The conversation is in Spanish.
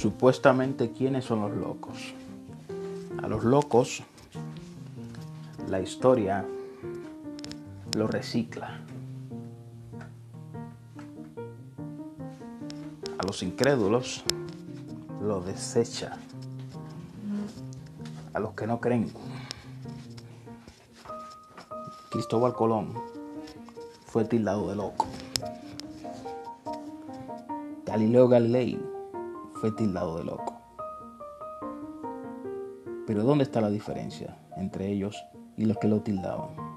Supuestamente, ¿quiénes son los locos? A los locos, la historia lo recicla. A los incrédulos lo desecha. A los que no creen. Cristóbal Colón fue tildado de loco. Galileo Galilei fue tildado de loco. Pero ¿dónde está la diferencia entre ellos y los que lo tildaban?